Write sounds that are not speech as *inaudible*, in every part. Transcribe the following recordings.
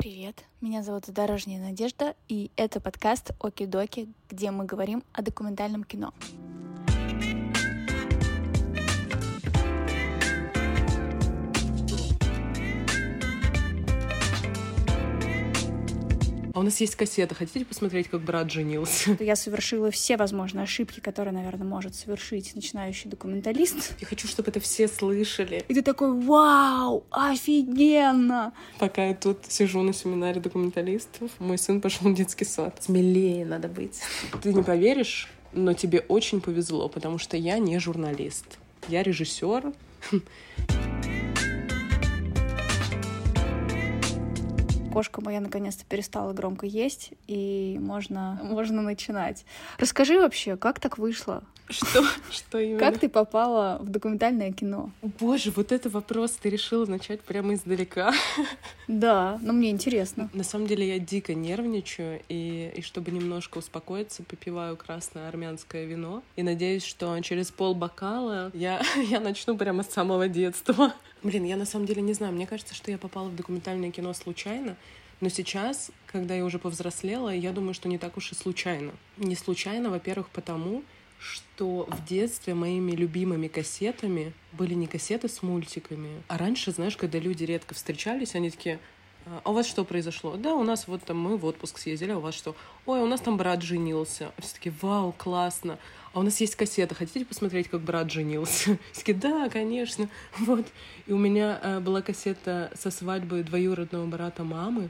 Привет, меня зовут Дорожняя Надежда, и это подкаст Оки-Доки, где мы говорим о документальном кино. А у нас есть кассета. Хотите посмотреть, как брат женился? Я совершила все возможные ошибки, которые, наверное, может совершить начинающий документалист. Я хочу, чтобы это все слышали. И ты такой, вау, офигенно! Пока я тут сижу на семинаре документалистов, мой сын пошел в детский сад. Смелее надо быть. Ты не поверишь, но тебе очень повезло, потому что я не журналист. Я режиссер. Кошка моя наконец-то перестала громко есть, и можно, можно начинать. Расскажи вообще, как так вышло? Что? *laughs* Что именно? Как ты попала в документальное кино? Боже, вот это вопрос ты решила начать прямо издалека. Да, но мне интересно. На самом деле я дико нервничаю, и, и чтобы немножко успокоиться, попиваю красное армянское вино. И надеюсь, что через пол бокала я, *laughs* я начну прямо с самого детства. Блин, я на самом деле не знаю. Мне кажется, что я попала в документальное кино случайно. Но сейчас, когда я уже повзрослела, я думаю, что не так уж и случайно. Не случайно, во-первых, потому, что в детстве моими любимыми кассетами были не кассеты с мультиками, а раньше, знаешь, когда люди редко встречались, они такие, а у вас что произошло? Да, у нас вот там мы в отпуск съездили, а у вас что? Ой, у нас там брат женился. Все таки вау, классно. А у нас есть кассета, хотите посмотреть, как брат женился? *laughs* Все таки да, конечно. *laughs* Вот. И у меня э, была кассета со свадьбы двоюродного брата мамы,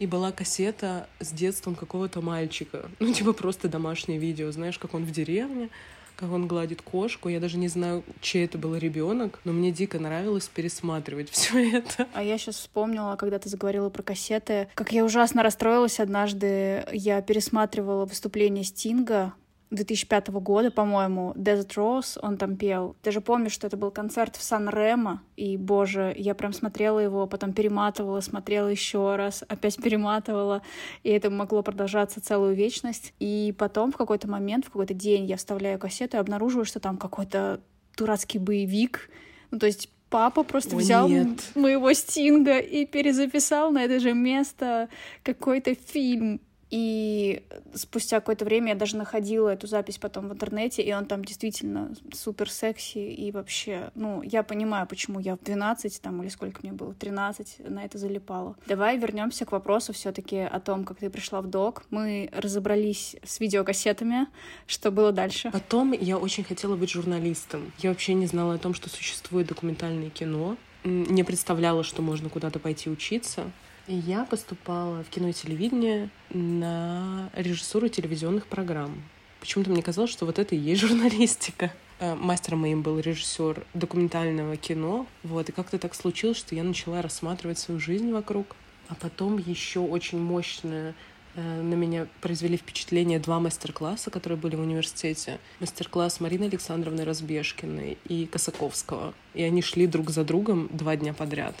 и была кассета с детством какого-то мальчика. *laughs* Ну, типа просто домашнее видео, знаешь, как он в деревне, как он гладит кошку. Я даже не знаю, чей это был ребенок, но мне дико нравилось пересматривать *laughs* все это. А я сейчас вспомнила, когда ты заговорила про кассеты, как я ужасно расстроилась однажды. Я пересматривала выступление Стинга 2005 года, по-моему, Desert Rose, он там пел. Ты же помнишь, что это был концерт в Сан-Ремо, и, боже, я прям смотрела его, потом перематывала, смотрела еще раз, опять *laughs* перематывала, и это могло продолжаться целую вечность. И потом в какой-то момент, в какой-то день я вставляю кассету и обнаруживаю, что там какой-то дурацкий боевик, ну, то есть папа просто О, взял нет. моего Стинга и перезаписал на это же место какой-то фильм и спустя какое-то время я даже находила эту запись потом в интернете, и он там действительно супер секси, и вообще, ну, я понимаю, почему я в 12 там, или сколько мне было, 13 на это залипала. Давай вернемся к вопросу все таки о том, как ты пришла в док. Мы разобрались с видеокассетами, что было дальше. Потом я очень хотела быть журналистом. Я вообще не знала о том, что существует документальное кино. Не представляла, что можно куда-то пойти учиться. Я поступала в кино и телевидение на режиссуру телевизионных программ. Почему-то мне казалось, что вот это и есть *laughs* журналистика. Э, Мастером моим был режиссер документального кино. Вот, и как-то так случилось, что я начала рассматривать свою жизнь вокруг. А потом еще очень мощное э, на меня произвели впечатление два мастер-класса, которые были в университете. Мастер-класс Марины Александровны Разбежкиной и Косаковского. И они шли друг за другом два дня подряд.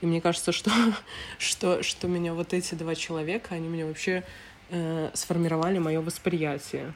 И мне кажется, что, *laughs* что, что меня вот эти два человека, они меня вообще э, сформировали мое восприятие.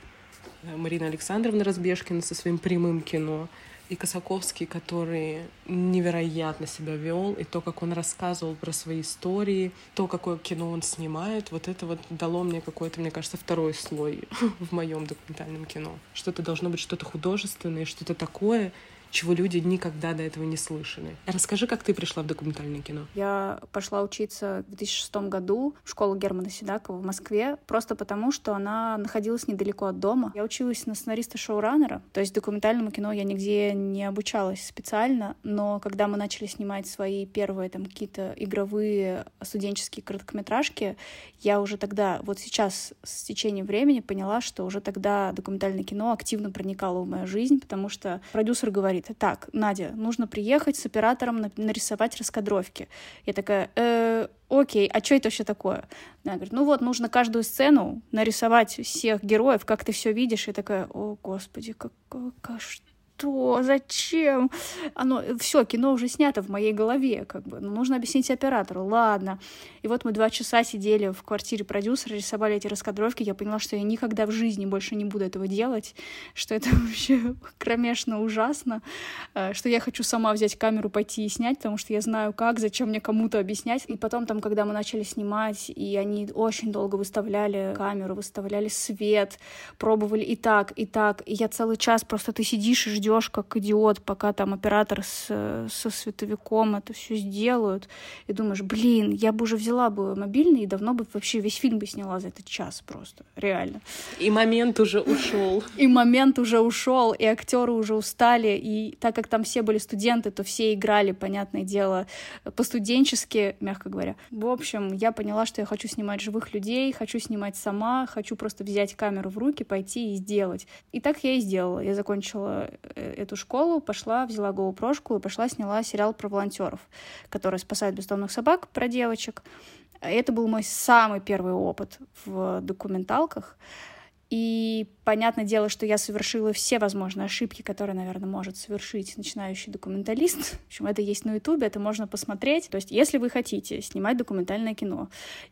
Э, Марина Александровна Разбежкина со своим прямым кино, и Косаковский, который невероятно себя вел, и то, как он рассказывал про свои истории, то, какое кино он снимает, вот это вот дало мне какой-то, мне кажется, второй слой *laughs* в моем документальном кино. Что-то должно быть что-то художественное, что-то такое, чего люди никогда до этого не слышали. Расскажи, как ты пришла в документальное кино? Я пошла учиться в 2006 году в школу Германа Седакова в Москве, просто потому, что она находилась недалеко от дома. Я училась на сценариста-шоураннера, то есть документальному кино я нигде не обучалась специально, но когда мы начали снимать свои первые там какие-то игровые студенческие короткометражки, я уже тогда, вот сейчас с течением времени поняла, что уже тогда документальное кино активно проникало в мою жизнь, потому что продюсер говорит, так, Надя, нужно приехать с оператором на- нарисовать раскадровки. Я такая, «Э, окей, а что это вообще такое? Она говорит, ну вот, нужно каждую сцену нарисовать всех героев, как ты все видишь. Я такая, о, господи, как, как- что зачем? Оно, все, кино уже снято в моей голове, как бы, ну, нужно объяснить оператору, ладно. И вот мы два часа сидели в квартире продюсера, рисовали эти раскадровки, я поняла, что я никогда в жизни больше не буду этого делать, что это *laughs* вообще кромешно ужасно, э, что я хочу сама взять камеру, пойти и снять, потому что я знаю как, зачем мне кому-то объяснять. И потом там, когда мы начали снимать, и они очень долго выставляли камеру, выставляли свет, пробовали и так, и так, и я целый час просто ты сидишь и ждешь как идиот, пока там оператор с, со световиком это все сделают, и думаешь, блин, я бы уже взяла бы мобильный и давно бы вообще весь фильм бы сняла за этот час просто, реально. И момент уже ушел. И момент уже ушел, и актеры уже устали, и так как там все были студенты, то все играли, понятное дело, по-студенчески, мягко говоря. В общем, я поняла, что я хочу снимать живых людей, хочу снимать сама, хочу просто взять камеру в руки, пойти и сделать. И так я и сделала. Я закончила э, эту школу, пошла, взяла GoPro и пошла сняла сериал про волонтеров, которые спасают бездомных собак, про девочек. Это был мой самый первый опыт в документалках. И понятное дело, что я совершила все возможные ошибки, которые, наверное, может совершить начинающий документалист. В общем, это есть на Ютубе, это можно посмотреть. То есть, если вы хотите снимать документальное кино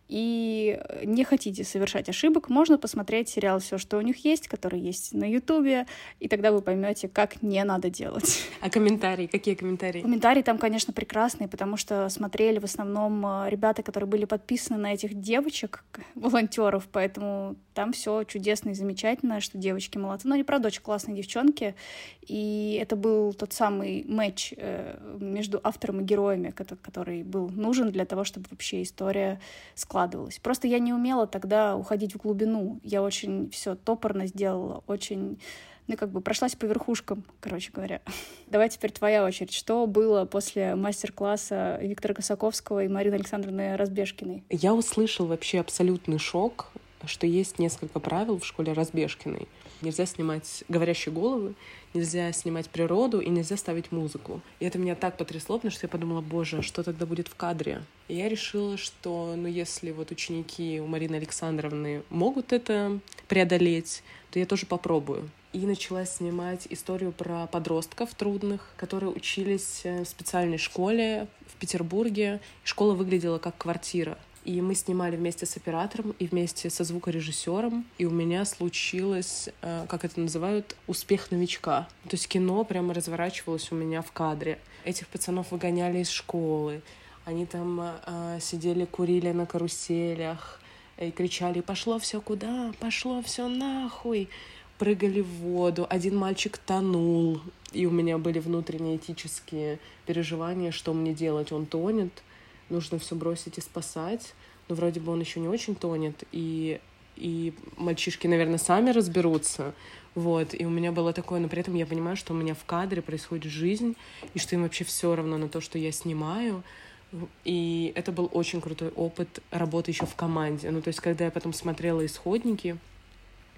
и не хотите совершать ошибок, можно посмотреть сериал «Все, что у них есть», который есть на Ютубе, и тогда вы поймете, как не надо делать. А комментарии? Какие комментарии? Комментарии там, конечно, прекрасные, потому что смотрели в основном э, ребята, которые были подписаны на этих девочек, волонтеров, поэтому там все чудесно и замечательно, что девочки молодцы. Но они, правда, очень классные девчонки. И это был тот самый матч э, между автором и героями, который был нужен для того, чтобы вообще история складывалась. Просто я не умела тогда уходить в глубину. Я очень все топорно сделала, очень ну, как бы прошлась по верхушкам, короче говоря. *laughs* Давай теперь твоя очередь. Что было после мастер-класса Виктора Косаковского и Марины Александровны Разбежкиной? Я услышал вообще абсолютный шок что есть несколько правил в школе Разбежкиной. Нельзя снимать говорящие головы, нельзя снимать природу и нельзя ставить музыку. И это меня так потрясло, потому что я подумала, боже, а что тогда будет в кадре? И я решила, что, ну, если вот ученики у Марины Александровны могут это преодолеть, то я тоже попробую. И начала снимать историю про подростков трудных, которые учились в специальной школе в Петербурге. Школа выглядела как квартира. И мы снимали вместе с оператором и вместе со звукорежиссером. И у меня случилось, э, как это называют, успех новичка. То есть кино прямо разворачивалось у меня в кадре. Этих пацанов выгоняли из школы. Они там э, сидели, курили на каруселях и кричали «Пошло все куда? Пошло все нахуй!» прыгали в воду, один мальчик тонул, и у меня были внутренние этические переживания, что мне делать, он тонет, нужно все бросить и спасать. Но вроде бы он еще не очень тонет, и, и мальчишки, наверное, сами разберутся. Вот, и у меня было такое, но при этом я понимаю, что у меня в кадре происходит жизнь, и что им вообще все равно на то, что я снимаю. И это был очень крутой опыт работы еще в команде. Ну, то есть, когда я потом смотрела исходники,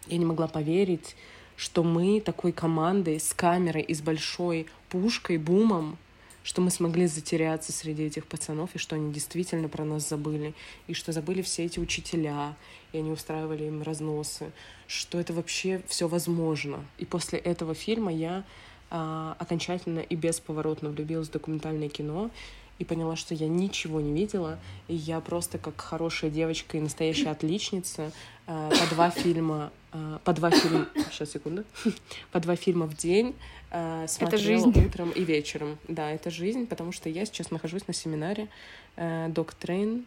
я не могла поверить, что мы такой командой с камерой и с большой пушкой, бумом, что мы смогли затеряться среди этих пацанов, и что они действительно про нас забыли, и что забыли все эти учителя, и они устраивали им разносы, что это вообще все возможно. И после этого фильма я а, окончательно и бесповоротно влюбилась в документальное кино, и поняла, что я ничего не видела, и я просто как хорошая девочка и настоящая отличница э, по два фильма, э, по два фильма, сейчас секунду, *laughs* по два фильма в день э, смотрела это жизнь. утром и вечером. Да, это жизнь, потому что я сейчас нахожусь на семинаре э, DocTrain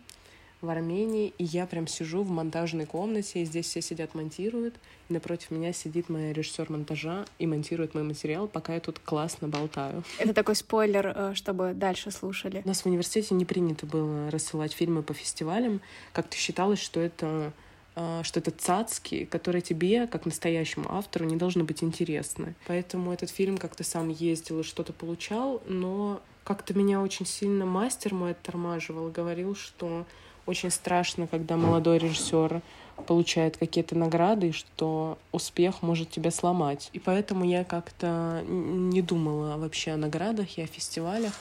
в Армении, и я прям сижу в монтажной комнате, и здесь все сидят, монтируют. И напротив меня сидит моя режиссер монтажа и монтирует мой материал, пока я тут классно болтаю. Это такой спойлер, э, чтобы дальше слушали. У нас в университете не принято было рассылать фильмы по фестивалям. Как-то считалось, что это что это цацки, которые тебе, как настоящему автору, не должны быть интересны. Поэтому этот фильм как-то сам ездил и что-то получал, но как-то меня очень сильно мастер мой оттормаживал, говорил, что очень страшно, когда молодой режиссер получает какие-то награды, что успех может тебя сломать. И поэтому я как-то не думала вообще о наградах и о фестивалях,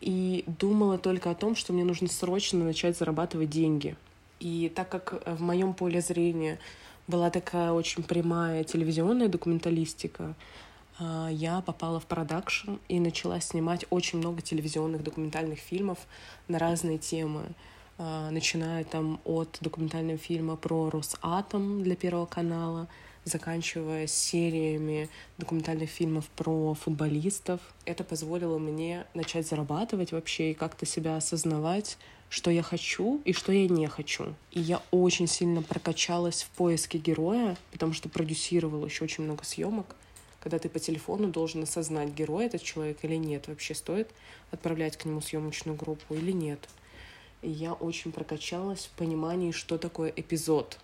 и думала только о том, что мне нужно срочно начать зарабатывать деньги. И так как в моем поле зрения была такая очень прямая телевизионная документалистика, а, я попала в продакшн и начала снимать очень много телевизионных документальных фильмов на разные темы. А, начиная там от документального фильма про Росатом для Первого канала, заканчивая сериями документальных фильмов про футболистов. Это позволило мне начать зарабатывать вообще и как-то себя осознавать, что я хочу и что я не хочу. И я очень сильно прокачалась в поиске героя, потому что продюсировала еще очень много съемок когда ты по телефону должен осознать, герой этот человек или нет, вообще стоит отправлять к нему съемочную группу или нет. И я очень прокачалась в понимании, что такое эпизод.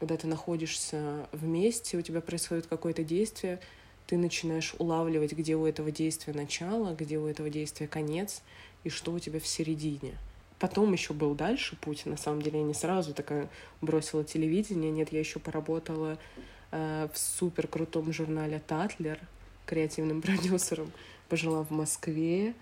Когда ты находишься вместе, у тебя происходит какое-то действие, ты начинаешь улавливать, где у этого действия начало, где у этого действия конец, и что у тебя в середине. Потом еще был дальше путь. На самом деле я не сразу такая бросила телевидение. Нет, я еще поработала Э, в супер крутом журнале Татлер креативным *laughs* продюсером, пожила в Москве,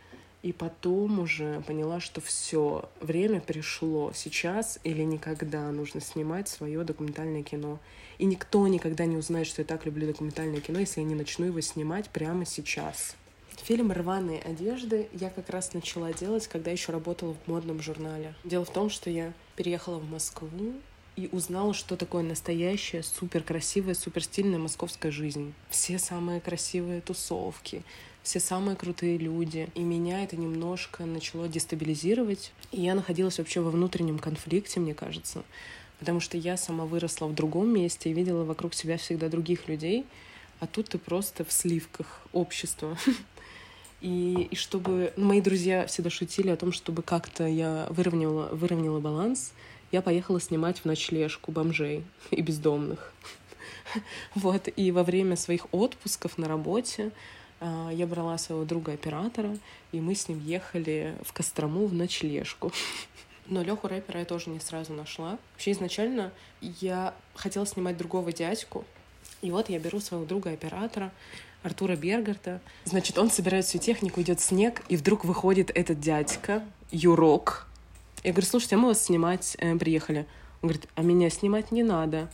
и потом уже поняла, что все, время пришло. Сейчас или никогда нужно снимать свое документальное кино. И никто никогда не узнает, что я так люблю документальное кино, если я не начну его снимать прямо сейчас. Фильм «Рваные одежды» я как раз начала делать, когда еще работала в модном журнале. Дело в том, что я переехала в Москву, и узнала, что такое настоящая, супер красивая, супер стильная московская жизнь. Все самые красивые тусовки, все самые крутые люди. И меня это немножко начало дестабилизировать. И я находилась вообще во внутреннем конфликте, мне кажется. Потому что я сама выросла в другом месте и видела вокруг себя всегда других людей, а тут ты просто в сливках общества. *laughs* И, и чтобы... Ну, мои друзья всегда шутили о том, чтобы как-то я выровняла, выровняла баланс — я поехала снимать в ночлежку бомжей и бездомных. *laughs* Вот, и во время своих отпусков на работе а, я брала своего друга-оператора, и мы с ним ехали в Кострому в ночлежку. *laughs* Но Леху рэпера я тоже не сразу нашла. Вообще изначально я хотела снимать другого дядьку, и вот я беру своего друга-оператора, Артура Бергарта. Значит, он собирает всю технику, идет снег, и вдруг выходит этот дядька, Юрок, я говорю, слушайте, а мы вас снимать э, приехали. Он говорит, а меня снимать не надо.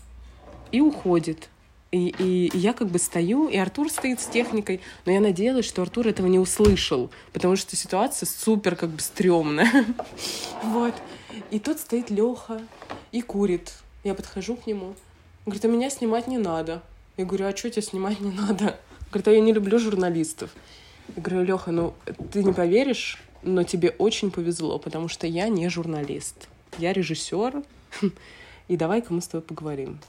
И уходит. И, и, и я как бы стою, и Артур стоит с техникой, но я надеялась, что Артур этого не услышал, потому что ситуация супер как бы стрёмная. *laughs* Вот. И тут стоит Леха и курит. Я подхожу к нему. Он говорит, а меня снимать не надо. Я говорю, а что тебя снимать не надо? Говорит, а я не люблю журналистов. Я говорю, Леха, ну ты не поверишь, но тебе очень повезло, потому что я не журналист. Я режиссер, *laughs* и давай-ка мы с тобой поговорим.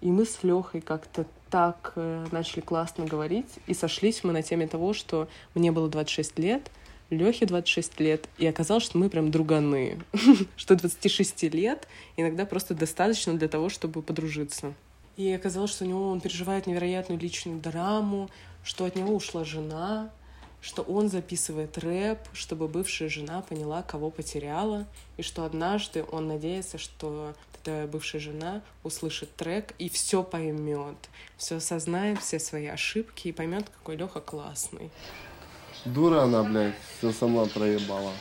И мы с Лехой как-то так э, начали классно говорить, и сошлись мы на теме того, что мне было 26 лет, Лехе 26 лет, и оказалось, что мы прям друганы. *laughs* что 26 лет иногда просто достаточно для того, чтобы подружиться. И оказалось, что у него он переживает невероятную личную драму, что от него ушла жена, что он записывает рэп, чтобы бывшая жена поняла, кого потеряла, и что однажды он надеется, что эта бывшая жена услышит трек и все поймет, все осознает, все свои ошибки и поймет, какой Леха классный. Дура она, блядь, все сама проебала.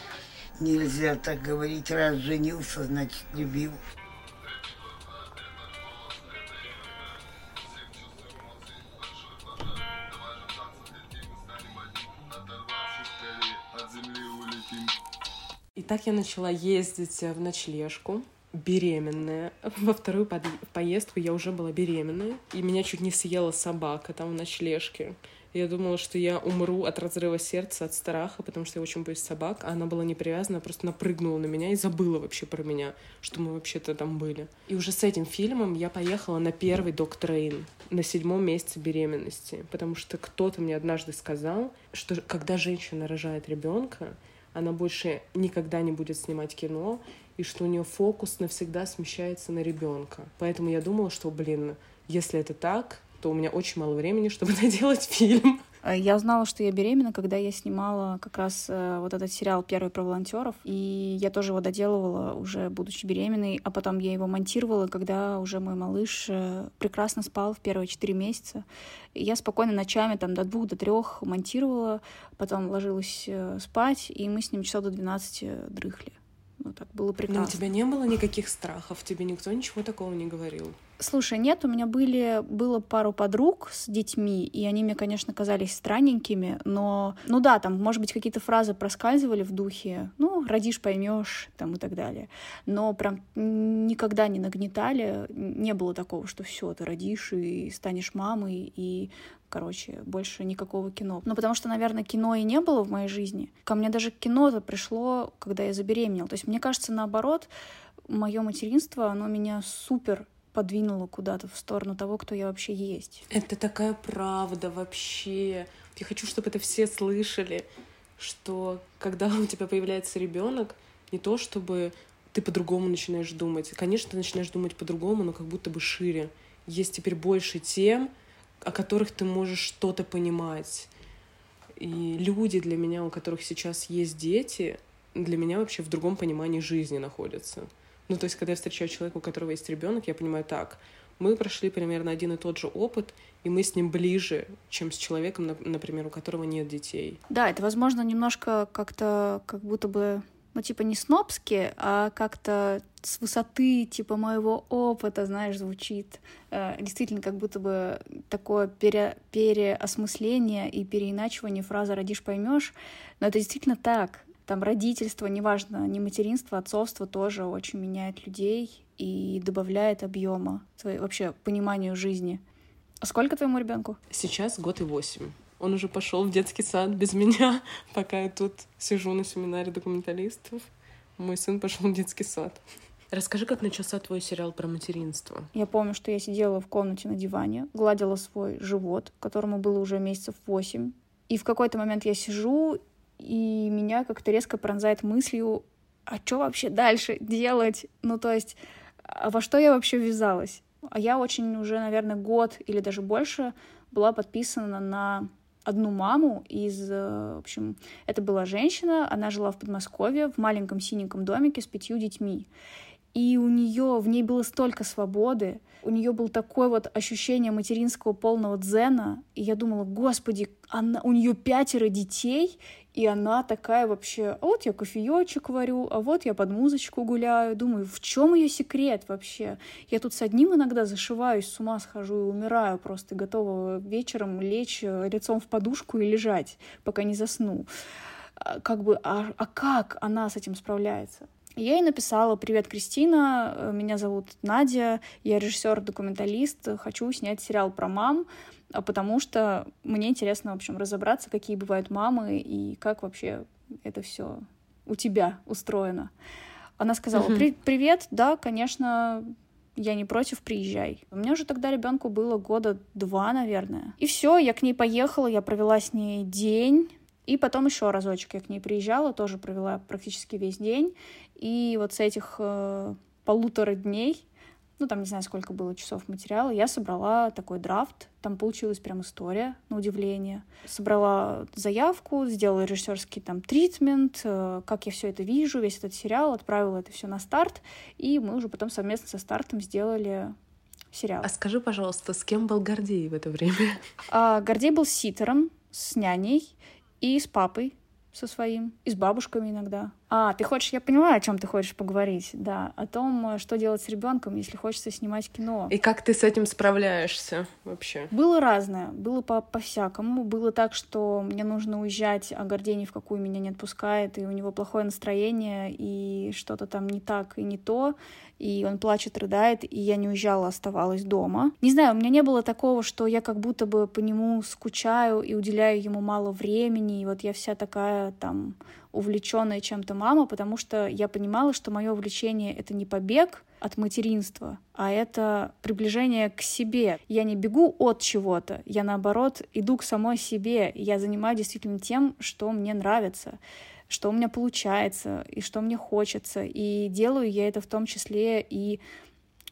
Нельзя так говорить, раз женился, значит любил. Так я начала ездить в ночлежку, беременная. Во вторую под... поездку я уже была беременная, и меня чуть не съела собака там в ночлежке. Я думала, что я умру от разрыва сердца, от страха, потому что я очень боюсь собак. А она была не привязана, просто напрыгнула на меня и забыла вообще про меня, что мы вообще-то там были. И уже с этим фильмом я поехала на первый док-трейн на седьмом месяце беременности, потому что кто-то мне однажды сказал, что когда женщина рожает ребенка, она больше никогда не будет снимать кино, и что у нее фокус навсегда смещается на ребенка. Поэтому я думала, что, блин, если это так, то у меня очень мало времени, *laughs* чтобы *laughs* доделать фильм. Э, я узнала, что я беременна, когда я снимала как раз э, вот этот сериал «Первый про волонтеров», и я тоже его доделывала уже будучи беременной, а потом я его монтировала, когда уже мой малыш э, прекрасно спал в первые четыре месяца. Я спокойно ночами там до двух, до трех монтировала, потом ложилась спать, и мы с ним часов до 12 дрыхли. Ну, так было прекрасно. Но у тебя не было никаких страхов, тебе никто ничего такого не говорил? Слушай, нет, у меня были, было пару подруг с детьми, и они мне, конечно, казались странненькими, но, ну да, там, может быть, какие-то фразы проскальзывали в духе, ну, родишь, поймешь, там и так далее. Но прям никогда не нагнетали, не было такого, что все, ты родишь и станешь мамой, и короче, больше никакого кино. Ну, потому что, наверное, кино и не было в моей жизни. Ко мне даже кино-то пришло, когда я забеременела. То есть, мне кажется, наоборот, мое материнство, оно меня супер подвинуло куда-то в сторону того, кто я вообще есть. Это такая правда вообще. Я хочу, чтобы это все слышали, что когда у тебя появляется ребенок, не то чтобы ты по-другому начинаешь думать. Конечно, ты начинаешь думать по-другому, но как будто бы шире. Есть теперь больше тем, о которых ты можешь что-то понимать. И люди для меня, у которых сейчас есть дети, для меня вообще в другом понимании жизни находятся. Ну, то есть, когда я встречаю человека, у которого есть ребенок, я понимаю так, мы прошли примерно один и тот же опыт, и мы с ним ближе, чем с человеком, например, у которого нет детей. Да, это, возможно, немножко как-то как будто бы, ну, типа не снобски, а как-то с высоты, типа, моего опыта, знаешь, звучит. Э, действительно, как будто бы такое пере, переосмысление и переиначивание фразы «родишь, поймешь», но это действительно так. Там родительство, неважно, не материнство, отцовство тоже очень меняет людей и добавляет объема вообще пониманию жизни. А сколько твоему ребенку? Сейчас год и восемь. Он уже пошел в детский сад без меня, *laughs* пока я тут сижу на семинаре документалистов. Мой сын пошел в детский сад. Расскажи, как начался твой сериал про материнство. Я помню, что я сидела в комнате на диване, гладила свой живот, которому было уже месяцев восемь. И в какой-то момент я сижу и меня как-то резко пронзает мыслью, а что вообще дальше делать? Ну, то есть, а во что я вообще ввязалась? А я очень уже, наверное, год или даже больше была подписана на одну маму из, э, в общем, это была женщина, она жила в Подмосковье в маленьком синеньком домике с пятью детьми. И у нее, в ней было столько свободы, у нее был такое вот ощущение материнского полного дзена, и я думала, господи, она, у нее пятеро детей, и она такая вообще, а вот я кофеечек варю, а вот я под музычку гуляю. Думаю, в чем ее секрет вообще? Я тут с одним иногда зашиваюсь, с ума схожу и умираю просто, готова вечером лечь э, лицом в подушку и лежать, пока не засну. А, как бы, а, а как она с этим справляется? Я ей написала «Привет, Кристина, э, меня зовут Надя, я режиссер-документалист, хочу снять сериал про мам, а потому что мне интересно, в общем, разобраться, какие бывают мамы и как вообще это все у тебя устроено. Она сказала, При привет, да, конечно, я не против, приезжай. У меня уже тогда ребенку было года два, наверное. И все, я к ней поехала, я провела с ней день. И потом еще разочек я к ней приезжала, тоже провела практически весь день. И вот с этих э, полутора дней ну, там не знаю, сколько было часов материала, я собрала такой драфт, там получилась прям история, на удивление. Собрала заявку, сделала режиссерский там тритмент, э, как я все это вижу, весь этот сериал, отправила это все на старт, и мы уже потом совместно со стартом сделали сериал. А скажи, пожалуйста, с кем был Гордей в это время? А, Гордей был ситером, с няней и с папой со своим, и с бабушками иногда. А, ты хочешь, я понимаю, о чем ты хочешь поговорить, да, о том, что делать с ребенком, если хочется снимать кино. И как ты с этим справляешься вообще? Было разное, было по- по-всякому. Было так, что мне нужно уезжать, а Гордей в какую меня не отпускает, и у него плохое настроение, и что-то там не так и не то, и он плачет, рыдает, и я не уезжала, оставалась дома. Не знаю, у меня не было такого, что я как будто бы по нему скучаю и уделяю ему мало времени, и вот я вся такая там увлеченная чем-то мама, потому что я понимала, что мое увлечение — это не побег от материнства, а это приближение к себе. Я не бегу от чего-то, я, наоборот, иду к самой себе. Я занимаюсь действительно тем, что мне нравится что у меня получается и что мне хочется. И делаю я это в том числе и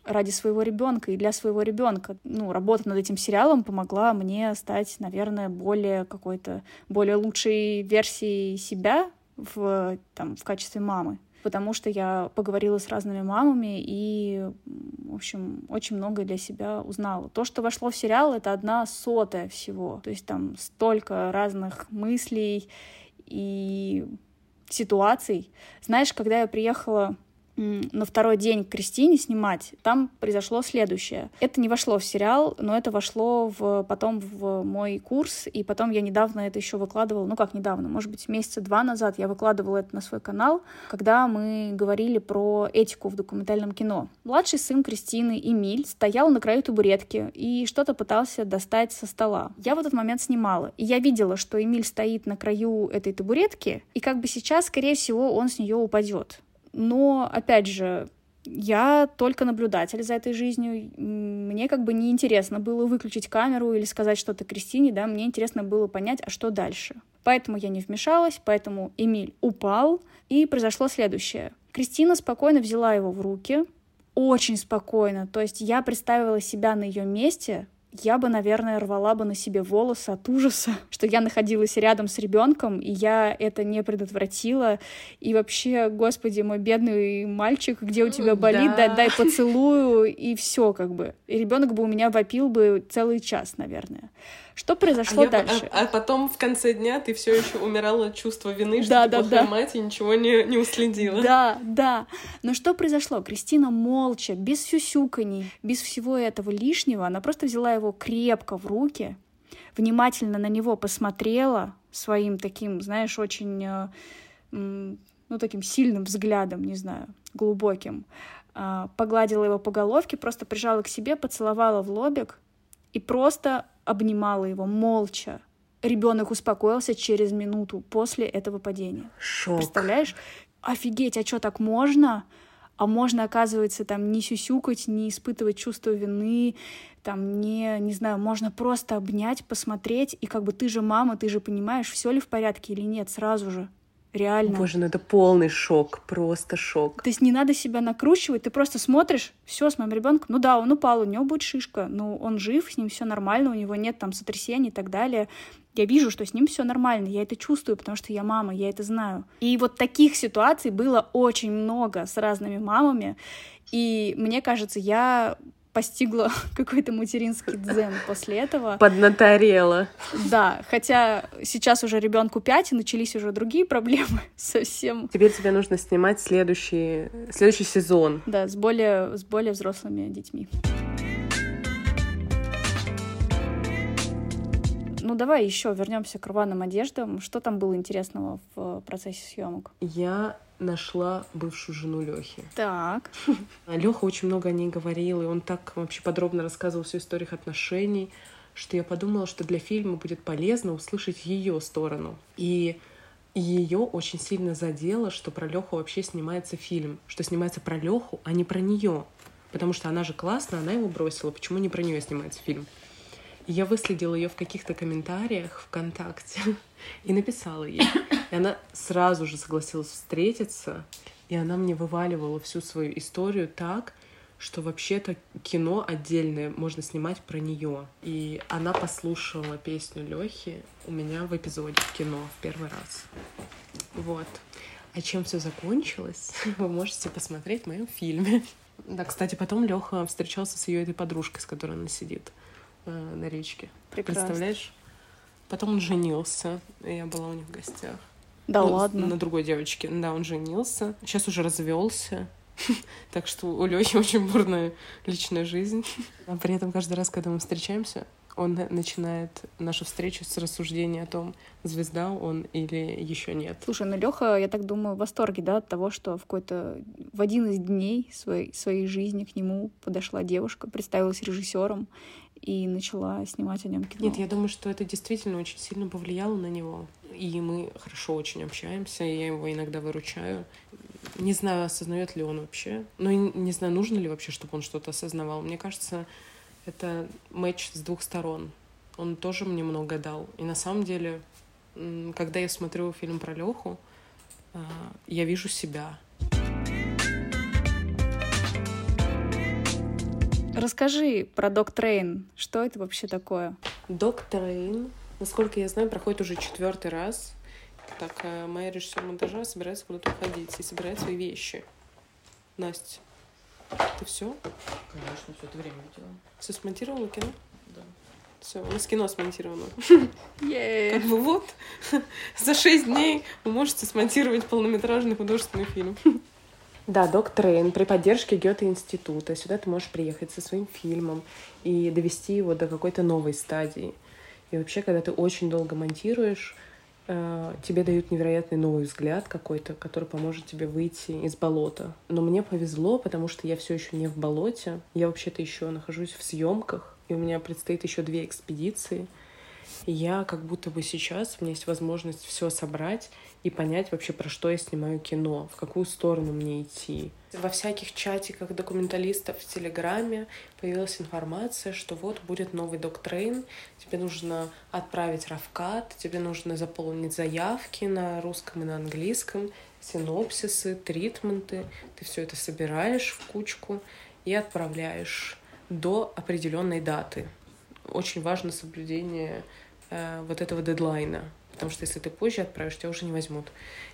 ради своего ребенка и для своего ребенка. Ну, работа над этим сериалом помогла мне стать, наверное, более какой-то более лучшей версией себя в, там, в качестве мамы потому что я поговорила с разными мамами и, в общем, очень многое для себя узнала. То, что вошло в сериал, это одна сотая всего. То есть там столько разных мыслей и ситуаций. Знаешь, когда я приехала на второй день к Кристине снимать, там произошло следующее. Это не вошло в сериал, но это вошло в, потом в мой курс, и потом я недавно это еще выкладывала, ну как недавно, может быть, месяца два назад я выкладывала это на свой канал, когда мы говорили про этику в документальном кино. Младший сын Кристины, Эмиль, стоял на краю табуретки и что-то пытался достать со стола. Я в этот момент снимала, и я видела, что Эмиль стоит на краю этой табуретки, и как бы сейчас, скорее всего, он с нее упадет. Но, опять же, я только наблюдатель за этой жизнью. Мне как бы не интересно было выключить камеру или сказать что-то Кристине, да, мне интересно было понять, а что дальше. Поэтому я не вмешалась, поэтому Эмиль упал, и произошло следующее. Кристина спокойно взяла его в руки, очень спокойно. То есть я представила себя на ее месте, я бы, наверное, рвала бы на себе волосы от ужаса, *laughs* что я находилась рядом с ребенком, и я это не предотвратила. И вообще, господи, мой бедный мальчик, где у тебя болит, да. дай, дай поцелую, и все как бы. И ребенок бы у меня вопил бы целый час, наверное. Что произошло а дальше? Я, а, а потом в конце дня ты все еще умирала от чувства вины, что да, ты да, плохая да. мать и ничего не, не уследила. Да, да. Но что произошло? Кристина молча, без сюсюканий, без всего этого лишнего, она просто взяла его крепко в руки, внимательно на него посмотрела своим таким, знаешь, очень, э, ну, таким сильным взглядом, не знаю, глубоким, а, погладила его по головке, просто прижала к себе, поцеловала в лобик и просто обнимала его молча. Ребенок успокоился через минуту после этого падения. Шок. Представляешь? Офигеть, а что так можно? А можно, оказывается, там не сюсюкать, не испытывать чувство вины, там не, не знаю, можно просто обнять, посмотреть, и как бы ты же мама, ты же понимаешь, все ли в порядке или нет сразу же. Реально. Боже, ну это полный шок, просто шок. То есть не надо себя накручивать, ты просто смотришь, все с моим ребенком, ну да, он упал, у него будет шишка, ну он жив, с ним все нормально, у него нет там сотрясений и так далее. Я вижу, что с ним все нормально, я это чувствую, потому что я мама, я это знаю. И вот таких ситуаций было очень много с разными мамами, и мне кажется, я постигла *laughs* какой-то материнский дзен после этого. Поднаторела. Да, хотя сейчас уже ребенку 5, и начались уже другие проблемы *laughs* совсем. Теперь тебе нужно снимать следующий, следующий сезон. Да, с более, с более взрослыми детьми. Ну давай еще вернемся к рваным одеждам. Что там было интересного в процессе съемок? Я нашла бывшую жену Лехи. Так. *laughs* Леха очень много о ней говорил, и он так вообще подробно рассказывал всю историю их отношений, что я подумала, что для фильма будет полезно услышать ее сторону. И ее очень сильно задело, что про Леху вообще снимается фильм, что снимается про Леху, а не про нее. Потому что она же классная, она его бросила. Почему не про нее снимается фильм? Я выследила ее в каких-то комментариях ВКонтакте *laughs* и написала ей. И она сразу же согласилась встретиться, и она мне вываливала всю свою историю так, что вообще-то кино отдельное можно снимать про нее. И она послушала песню Лехи у меня в эпизоде в кино в первый раз. Вот. А чем все закончилось, *laughs* вы можете посмотреть в моем фильме. Да, кстати, потом Леха встречался с ее этой подружкой, с которой она сидит э, на речке. Прекрасно. Представляешь? Потом он женился, я была у них в гостях. Да ну, ладно. На другой девочке. Да, он женился. Сейчас уже развелся. *laughs* Так что у Лёхи очень бурная личная жизнь. *laughs* А при этом каждый раз, когда мы встречаемся, он начинает нашу встречу с рассуждения о том, звезда он или еще нет. Слушай, ну Леха, я так думаю, в восторге, да, от того, что в какой-то в один из дней своей, своей жизни к нему подошла девушка, представилась режиссером, и начала снимать о нем кино. Нет, я думаю, что это действительно очень сильно повлияло на него. И мы хорошо очень общаемся, и я его иногда выручаю. Не знаю, осознает ли он вообще. Ну, не знаю, нужно ли вообще, чтобы он что-то осознавал. Мне кажется, это матч с двух сторон. Он тоже мне много дал. И на самом деле, когда я смотрю фильм про Леху, а, я вижу себя. Расскажи про DocTrain. Что это вообще такое? Док Трейн, насколько я знаю, проходит уже четвертый раз. Так, моя режиссер монтажа собирается куда-то уходить и собирает свои вещи. Настя, ты все? Конечно, все это время видела. Все смонтировала кино? Да. Все, у нас кино смонтировано. Yeah. Как бы вот, *laughs* за шесть дней вы можете смонтировать полнометражный художественный фильм. Да, Доктрейн при поддержке Гёте-института. Сюда ты можешь приехать со своим фильмом и довести его до какой-то новой стадии. И вообще, когда ты очень долго монтируешь, э, тебе дают невероятный новый взгляд какой-то, который поможет тебе выйти из болота. Но мне повезло, потому что я все еще не в болоте. Я вообще-то еще нахожусь в съемках, и у меня предстоит еще две экспедиции — я как будто бы сейчас, у меня есть возможность все собрать и понять вообще, про что я снимаю кино, в какую сторону мне идти. Во всяких чатиках документалистов в Телеграме появилась информация, что вот будет новый доктрейн, тебе нужно отправить равкат, тебе нужно заполнить заявки на русском и на английском, синопсисы, тритменты. Ты все это собираешь в кучку и отправляешь до определенной даты. Очень важно соблюдение вот этого дедлайна, потому что если ты позже отправишь, тебя уже не возьмут.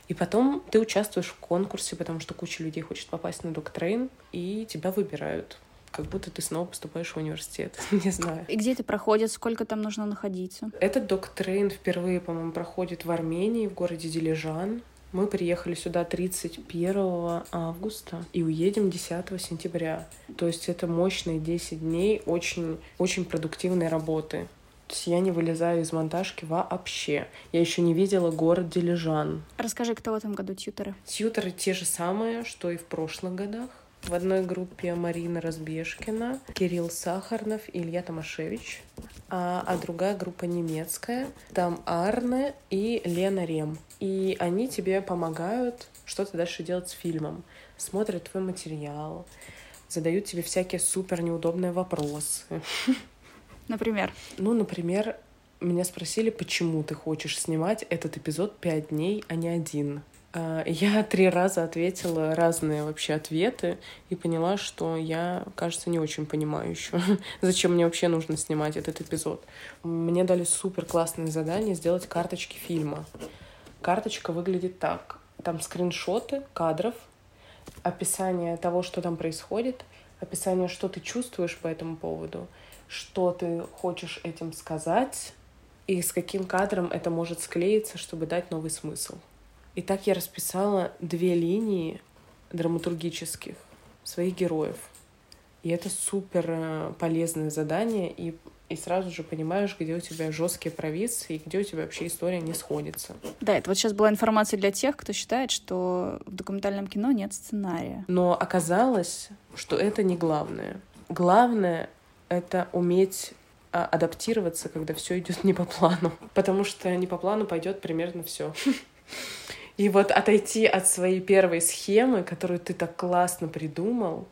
И потом ты участвуешь в конкурсе, потому что куча людей хочет попасть на доктрейн, и тебя выбирают как будто ты снова поступаешь в университет. *laughs* Не знаю. И где это проходит? Сколько там нужно находиться? Этот доктрейн впервые, по-моему, проходит в Армении, в городе Дилижан. Мы приехали сюда 31 августа и уедем 10 сентября. То есть это мощные 10 дней очень, очень продуктивной работы. То есть я не вылезаю из монтажки вообще. Я еще не видела город Дилижан. Расскажи, кто в этом году тьютеры? Тьютеры те же самые, что и в прошлых годах. В одной группе Марина Разбежкина, Кирилл Сахарнов и Илья Томашевич. А, а другая группа немецкая. Там Арне и Лена Рем. И они тебе помогают что-то дальше делать с фильмом. Смотрят твой материал, задают тебе всякие супер неудобные вопросы. *laughs* Например? Ну, например, меня спросили, почему ты хочешь снимать этот эпизод пять дней, а не один. А, я три раза ответила разные вообще ответы и поняла, что я, кажется, не очень понимаю еще, *laughs* зачем мне вообще нужно снимать этот эпизод. Мне дали супер классное задание сделать карточки фильма. Карточка выглядит так. Там скриншоты кадров, описание того, что там происходит, описание, что ты чувствуешь по этому поводу — что ты хочешь этим сказать и с каким кадром это может склеиться, чтобы дать новый смысл. И так я расписала две линии драматургических своих героев. И это супер э, полезное задание, и, и сразу же понимаешь, где у тебя жесткие провисы и где у тебя вообще история не сходится. Да, это вот сейчас была информация для тех, кто считает, что в документальном кино нет сценария. Но оказалось, что это не главное. Главное это уметь а, адаптироваться, когда все идет не по плану. Потому что не по плану пойдет примерно все. И вот отойти от своей первой схемы, которую ты так классно придумал,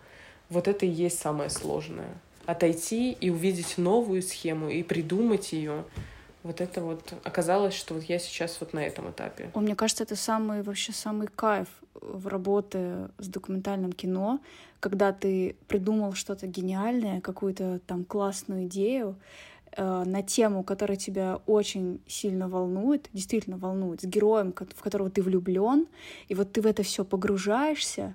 вот это и есть самое сложное. Отойти и увидеть новую схему и придумать ее. Вот это вот оказалось, что вот я сейчас вот на этом этапе. Мне кажется, это самый вообще самый кайф в работе с документальным кино, когда ты придумал что-то гениальное, какую-то там классную идею э, на тему, которая тебя очень сильно волнует, действительно волнует, с героем, в которого ты влюблен, и вот ты в это все погружаешься,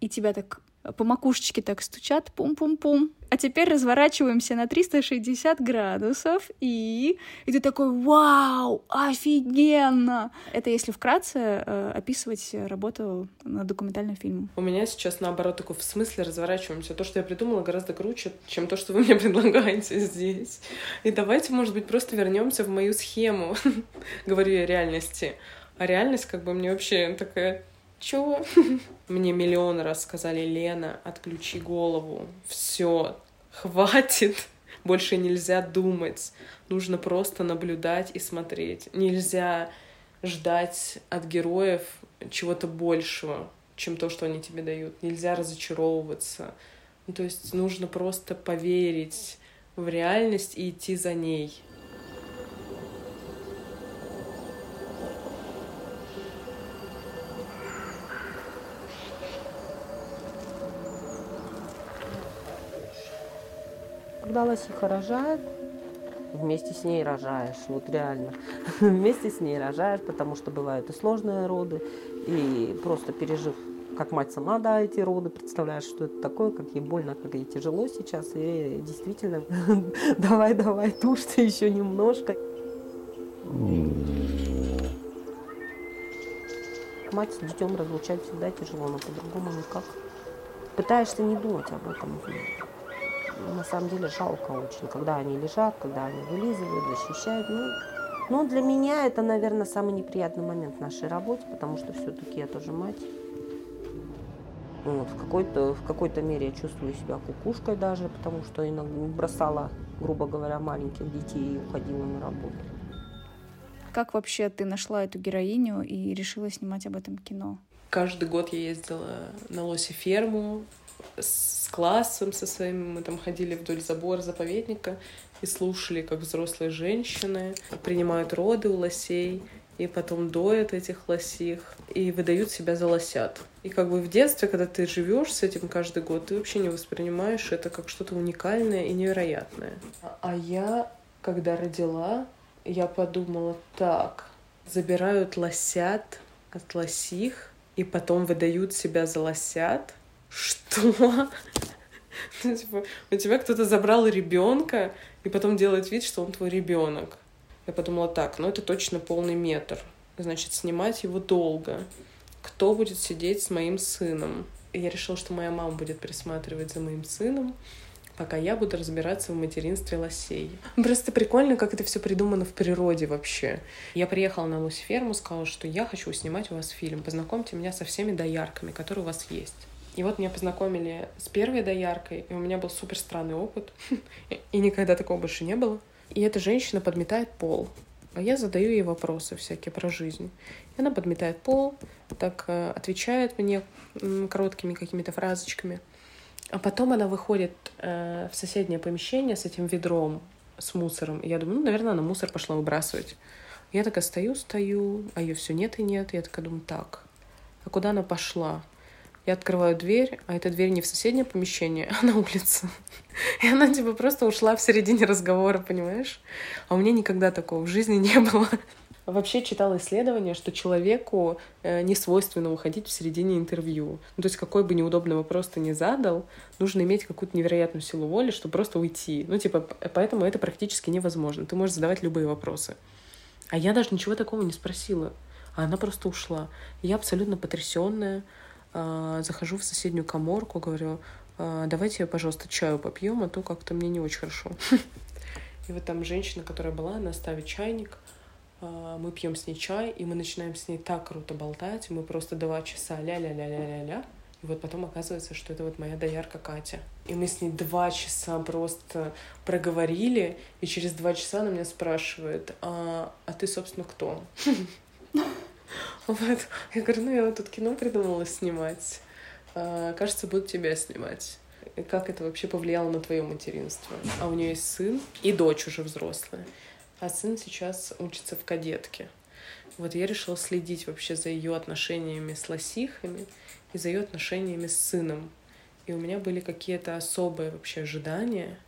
и тебя так по макушечке так стучат, пум-пум-пум. А теперь разворачиваемся на 360 градусов, и, и ты такой, вау, офигенно! Это если вкратце э, описывать работу над документальным фильмом. У меня сейчас, наоборот, такой в смысле разворачиваемся. То, что я придумала, гораздо круче, чем то, что вы мне *laughs* предлагаете здесь. И давайте, может быть, просто вернемся в мою схему, *laughs* говорю я реальности. А реальность как бы мне вообще такая Чего? *laughs* Мне миллион раз сказали, Лена, отключи голову. Все, хватит. Больше нельзя думать. Нужно просто наблюдать и смотреть. Нельзя ждать от героев чего-то большего, чем то, что они тебе дают. Нельзя разочаровываться. Ну, то есть нужно просто поверить в реальность и идти за ней. Когда лосиха рожает, вместе с ней рожаешь, вот реально. *laughs* вместе с ней рожаешь, потому что бывают и сложные роды, и просто пережив как мать сама, да, эти роды, представляешь, что это такое, как ей больно, как ей тяжело сейчас, и действительно, *laughs* давай, давай, тушь ты еще немножко. мать с детем разлучать всегда тяжело, но по-другому никак. Пытаешься не думать об этом. На самом деле жалко очень, когда они лежат, когда они вылизывают, защищают. Ну, но для меня это, наверное, самый неприятный момент в нашей работе, потому что все-таки я тоже мать. Вот, в, какой-то, в какой-то мере я чувствую себя кукушкой даже, потому что иногда бросала, грубо говоря, маленьких детей и уходила на работу. Как вообще ты нашла эту героиню и решила снимать об этом кино? Каждый год я ездила на лоси ферму с классом со своим. Мы там ходили вдоль забора заповедника и слушали, как взрослые женщины принимают роды у лосей и потом доят этих лосих и выдают себя за лосят. И как бы в детстве, когда ты живешь с этим каждый год, ты вообще не воспринимаешь это как что-то уникальное и невероятное. А я, когда родила, я подумала, так, забирают лосят от лосих и потом выдают себя за лосят. Что? Ну, типа, у тебя кто-то забрал ребенка и потом делает вид, что он твой ребенок. Я подумала, так, ну это точно полный метр. Значит, снимать его долго. Кто будет сидеть с моим сыном? И я решила, что моя мама будет присматривать за моим сыном пока я буду разбираться в материнстве лосей. Просто прикольно, как это все придумано в природе вообще. Я приехала на лось-ферму, сказала, что я хочу снимать у вас фильм. Познакомьте меня со всеми доярками, которые у вас есть. И вот меня познакомили с первой дояркой, и у меня был супер странный опыт. *laughs* И никогда такого больше не было. И эта женщина подметает пол. А я задаю ей вопросы всякие про жизнь. И она подметает пол, так э, отвечает мне короткими какими-то фразочками. А потом она выходит э, в соседнее помещение с этим ведром с мусором. И я думаю, ну, наверное, она мусор пошла выбрасывать. Я такая стою, стою, а ее все нет и нет. Я такая думаю, так, а куда она пошла? Я открываю дверь, а эта дверь не в соседнее помещение, а на улице. И она типа просто ушла в середине разговора, понимаешь? А у меня никогда такого в жизни не было. Вообще читала исследование, что человеку э, не свойственно уходить в середине интервью. Ну, то есть какой бы неудобный вопрос ты ни задал, нужно иметь какую-то невероятную силу воли, чтобы просто уйти. Ну, типа, поэтому это практически невозможно. Ты можешь задавать любые вопросы. А я даже ничего такого не спросила. А она просто ушла. Я абсолютно потрясенная. Э, захожу в соседнюю коморку, говорю, э, давайте, пожалуйста, чаю попьем, а то как-то мне не очень хорошо. *laughs* И вот там женщина, которая была, она ставит чайник, а, мы пьем с ней чай, и мы начинаем с ней так круто болтать, мы просто два часа ля-ля-ля-ля-ля-ля, и вот потом оказывается, что это вот моя доярка Катя. И мы с ней два часа просто проговорили, и через два часа она меня спрашивает, а, а ты, собственно, кто? *laughs* Вот. Я говорю, ну я вот тут кино придумала снимать. А, кажется, буду тебя снимать. Как это вообще повлияло на твое материнство? А у нее есть сын и дочь уже взрослая а сын сейчас учится в кадетке. Вот я решила следить вообще за ее отношениями с лосихами и за ее отношениями с сыном. И у меня были какие-то особые вообще ожидания.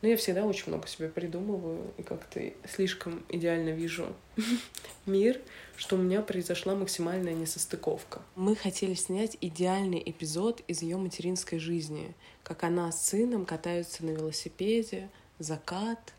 Но я всегда очень много себе придумываю и как-то слишком идеально вижу *laughs* мир, что у меня произошла максимальная несостыковка. Мы хотели снять идеальный эпизод из ее материнской жизни, как она с сыном катаются на велосипеде, закат,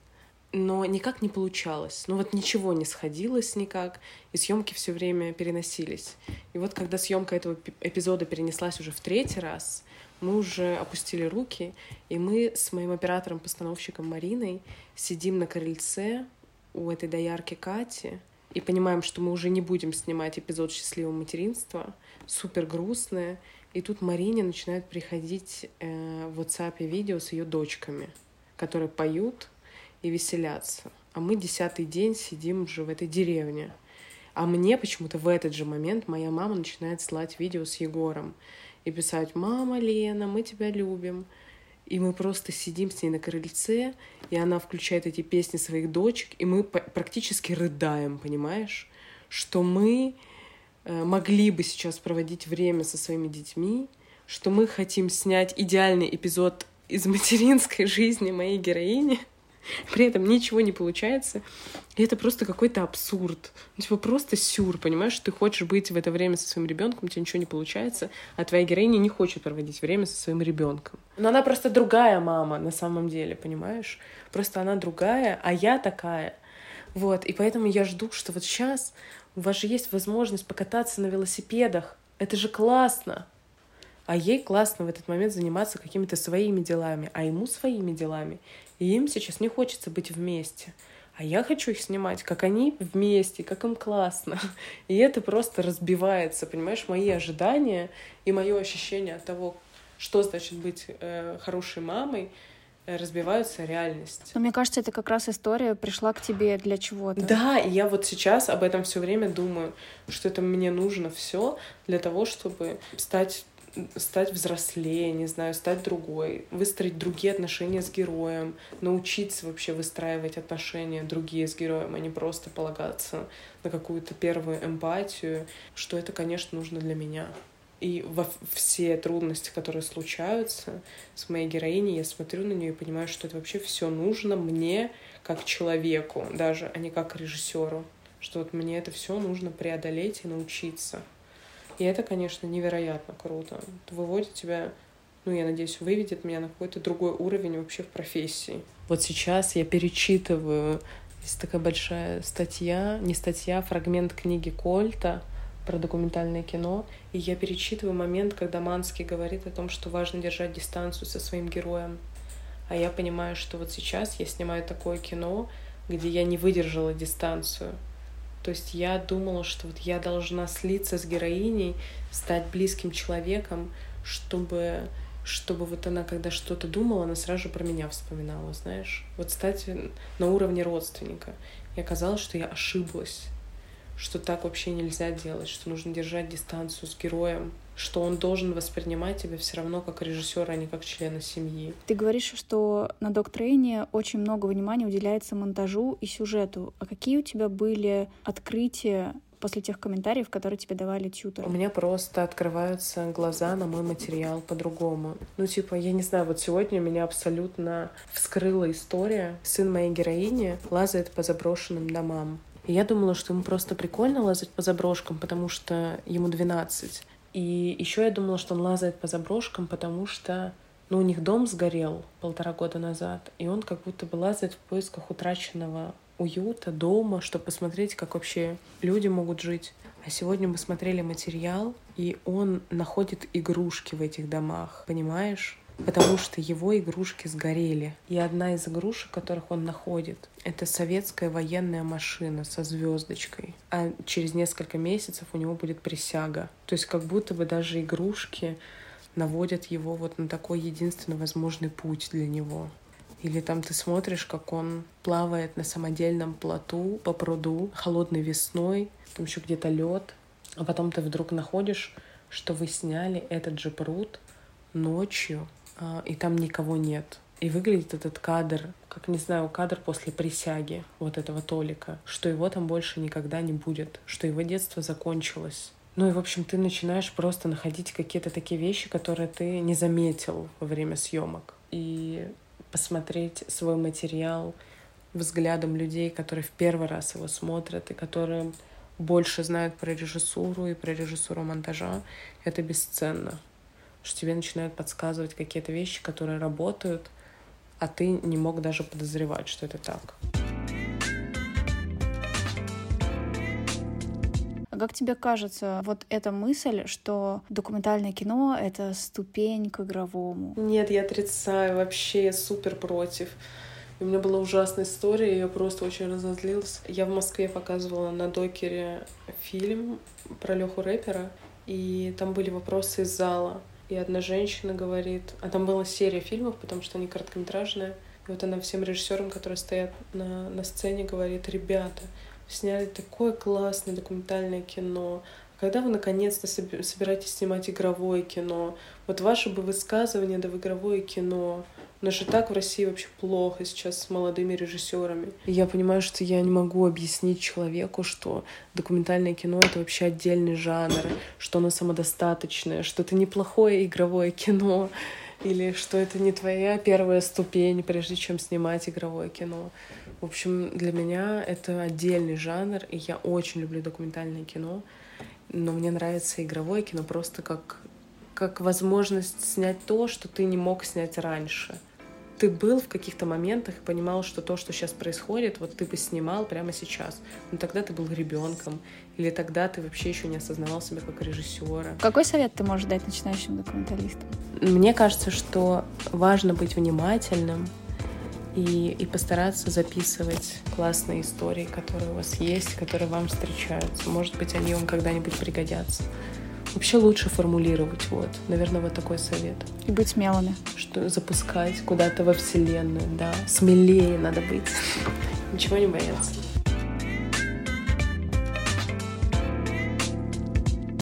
но никак не получалось. Ну вот ничего не сходилось никак, и съемки все время переносились. И вот когда съемка этого эпизода перенеслась уже в третий раз, мы уже опустили руки, и мы с моим оператором-постановщиком Мариной сидим на крыльце у этой доярки Кати и понимаем, что мы уже не будем снимать эпизод счастливого материнства, супер грустное. И тут Марине начинают приходить э, в WhatsApp видео с ее дочками, которые поют, и веселятся. А мы десятый день сидим уже в этой деревне. А мне почему-то в этот же момент моя мама начинает слать видео с Егором и писать «Мама, Лена, мы тебя любим». И мы просто сидим с ней на крыльце, и она включает эти песни своих дочек, и мы практически рыдаем, понимаешь? Что мы э, могли бы сейчас проводить время со своими детьми, что мы хотим снять идеальный эпизод из *laughs* материнской жизни моей героини — *laughs* при этом ничего не получается. И это просто какой-то абсурд. Ну, типа просто сюр, понимаешь? Ты хочешь быть в это время со своим ребенком, у тебя ничего не получается, а твоя героиня не хочет проводить время со своим ребенком. Но она просто другая мама на самом деле, понимаешь? Просто она другая, а я такая. Вот, и поэтому я жду, что вот сейчас У вас же есть возможность покататься на велосипедах. Это же классно. А ей классно в этот момент заниматься какими-то своими делами, а ему своими делами. И им сейчас не хочется быть вместе. А я хочу их снимать, как они вместе, как им классно. И это просто разбивается, понимаешь, мои ожидания и мое ощущение от того, что значит быть э, хорошей мамой, э, разбиваются реальность. Но мне кажется, это как раз история пришла к тебе для чего-то. Да, и я вот сейчас об этом все время думаю, что это мне нужно все для того, чтобы стать стать взрослее, не знаю, стать другой, выстроить другие отношения с героем, научиться вообще выстраивать отношения другие с героем, а не просто полагаться на какую-то первую эмпатию, что это, конечно, нужно для меня. И во все трудности, которые случаются с моей героиней, я смотрю на нее и понимаю, что это вообще все нужно мне как человеку, даже, а не как режиссеру. Что вот мне это все нужно преодолеть и научиться. И это, конечно, невероятно круто. Выводит тебя, ну, я надеюсь, выведет меня на какой-то другой уровень вообще в профессии. Вот сейчас я перечитываю, есть такая большая статья, не статья, а фрагмент книги Кольта про документальное кино, и я перечитываю момент, когда Манский говорит о том, что важно держать дистанцию со своим героем. А я понимаю, что вот сейчас я снимаю такое кино, где я не выдержала дистанцию. То есть я думала, что вот я должна слиться с героиней, стать близким человеком, чтобы чтобы вот она, когда что-то думала, она сразу же про меня вспоминала, знаешь. Вот стать на уровне родственника. И оказалось, что я ошиблась, что так вообще нельзя делать, что нужно держать дистанцию с героем, что он должен воспринимать тебя все равно как режиссера, а не как члена семьи. Ты говоришь, что на Доктрейне очень много внимания уделяется монтажу и сюжету. А какие у тебя были открытия после тех комментариев, которые тебе давали тьютеры? У меня просто открываются глаза на мой материал по-другому. Ну, типа, я не знаю, вот сегодня меня абсолютно вскрыла история. Сын моей героини лазает по заброшенным домам. И я думала, что ему просто прикольно лазать по заброшкам, потому что ему 12. И еще я думала, что он лазает по заброшкам, потому что ну, у них дом сгорел полтора года назад, и он как будто бы лазает в поисках утраченного уюта, дома, чтобы посмотреть, как вообще люди могут жить. А сегодня мы смотрели материал, и он находит игрушки в этих домах, понимаешь? Потому что его игрушки сгорели. И одна из игрушек, которых он находит, это советская военная машина со звездочкой. А через несколько месяцев у него будет присяга. То есть как будто бы даже игрушки наводят его вот на такой единственно возможный путь для него. Или там ты смотришь, как он плавает на самодельном плоту по пруду холодной весной, там еще где-то лед, а потом ты вдруг находишь, что вы сняли этот же пруд ночью и там никого нет. И выглядит этот кадр, как, не знаю, кадр после присяги вот этого Толика, что его там больше никогда не будет, что его детство закончилось. Ну и, в общем, ты начинаешь просто находить какие-то такие вещи, которые ты не заметил во время съемок. И посмотреть свой материал взглядом людей, которые в первый раз его смотрят и которые больше знают про режиссуру и про режиссуру монтажа, это бесценно что тебе начинают подсказывать какие-то вещи, которые работают, а ты не мог даже подозревать, что это так. А как тебе кажется, вот эта мысль, что документальное кино — это ступень к игровому? Нет, я отрицаю, вообще я супер против. У меня была ужасная история, я просто очень разозлилась. Я в Москве показывала на докере фильм про Леху рэпера, и там были вопросы из зала. И одна женщина говорит, а там была серия фильмов, потому что они короткометражные. И вот она всем режиссерам, которые стоят на, на сцене, говорит, ребята, сняли такое классное документальное кино. Когда вы наконец-то собираетесь снимать игровое кино? Вот ваше бы высказывание, да в игровое кино. Но же так в России вообще плохо сейчас с молодыми режиссерами. Я понимаю, что я не могу объяснить человеку, что документальное кино — это вообще отдельный жанр, что оно самодостаточное, что это неплохое игровое кино, или что это не твоя первая ступень, прежде чем снимать игровое кино. В общем, для меня это отдельный жанр, и я очень люблю документальное кино, но мне нравится игровое кино просто как, как возможность снять то, что ты не мог снять раньше — ты был в каких-то моментах и понимал, что то, что сейчас происходит, вот ты бы снимал прямо сейчас. Но тогда ты был ребенком, или тогда ты вообще еще не осознавал себя как режиссера. Какой совет ты можешь дать начинающим документалистам? Мне кажется, что важно быть внимательным и, и постараться записывать классные истории, которые у вас есть, которые вам встречаются. Может быть, они вам когда-нибудь пригодятся. Вообще лучше формулировать, вот. Наверное, вот такой совет. И быть смелыми. Что запускать куда-то во Вселенную, да. Смелее надо быть. *laughs* Ничего не бояться.